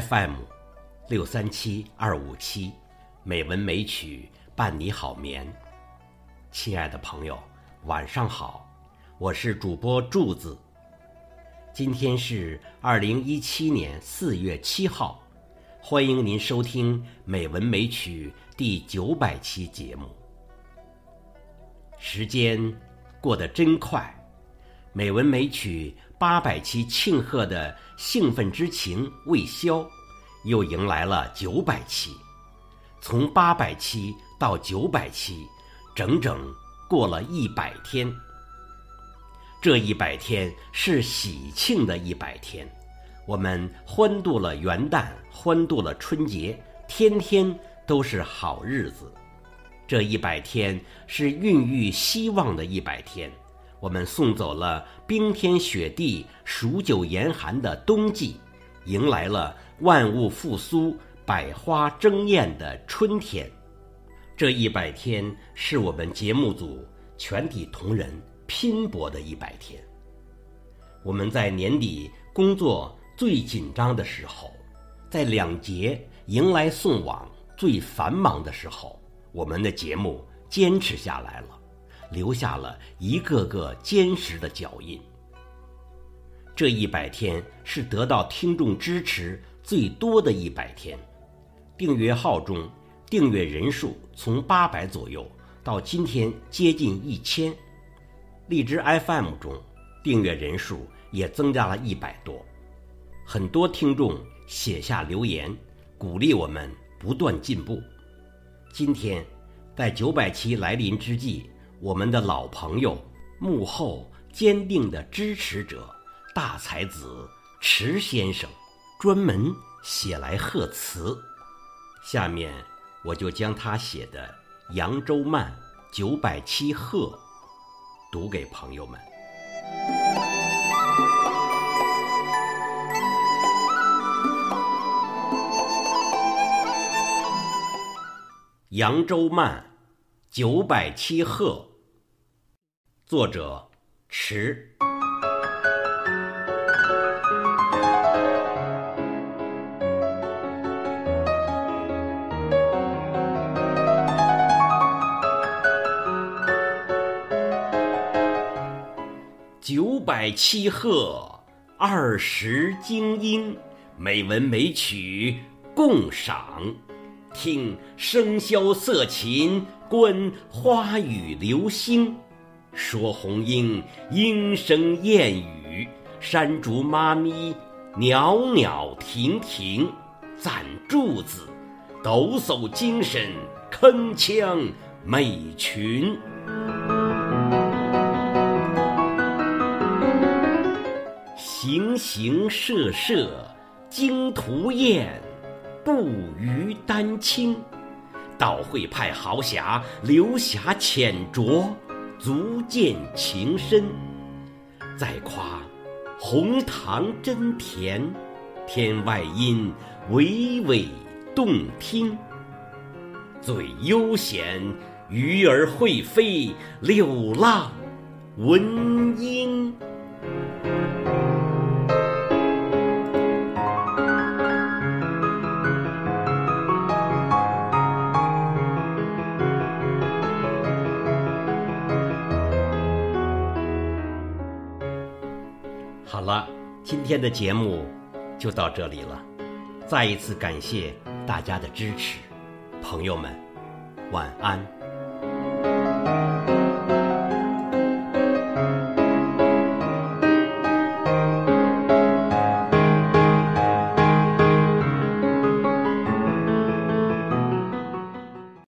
FM 六三七二五七，美文美曲伴你好眠。亲爱的朋友，晚上好，我是主播柱子。今天是二零一七年四月七号，欢迎您收听《美文美曲》第九百期节目。时间过得真快，美文美曲八百期庆贺的兴奋之情未消，又迎来了九百期。从八百期到九百期，整整过了一百天。这一百天是喜庆的一百天，我们欢度了元旦，欢度了春节，天天都是好日子。这一百天是孕育希望的一百天，我们送走了冰天雪地、数九严寒的冬季，迎来了万物复苏、百花争艳的春天。这一百天是我们节目组全体同仁拼搏的一百天。我们在年底工作最紧张的时候，在两节迎来送往最繁忙的时候。我们的节目坚持下来了，留下了一个个坚实的脚印。这一百天是得到听众支持最多的一百天，订阅号中订阅人数从八百左右到今天接近一千，荔枝 FM 中订阅人数也增加了一百多，很多听众写下留言，鼓励我们不断进步。今天，在九百期来临之际，我们的老朋友、幕后坚定的支持者、大才子迟先生，专门写来贺词。下面，我就将他写的《扬州慢》九百期贺读给朋友们。《扬州慢》九百七贺，作者迟。九百七鹤，二十精英，美文美曲共赏。听笙箫瑟琴，观花雨流星，说红英莺声燕语，山竹妈咪袅袅婷婷，赞柱子抖擞精神，铿锵美群。形形色色惊图艳。不虞丹青，道会派豪侠流霞浅酌，足见情深。再夸红糖真甜，天外音娓娓动听。最悠闲，鱼儿会飞，柳浪闻莺。好了，今天的节目就到这里了。再一次感谢大家的支持，朋友们，晚安。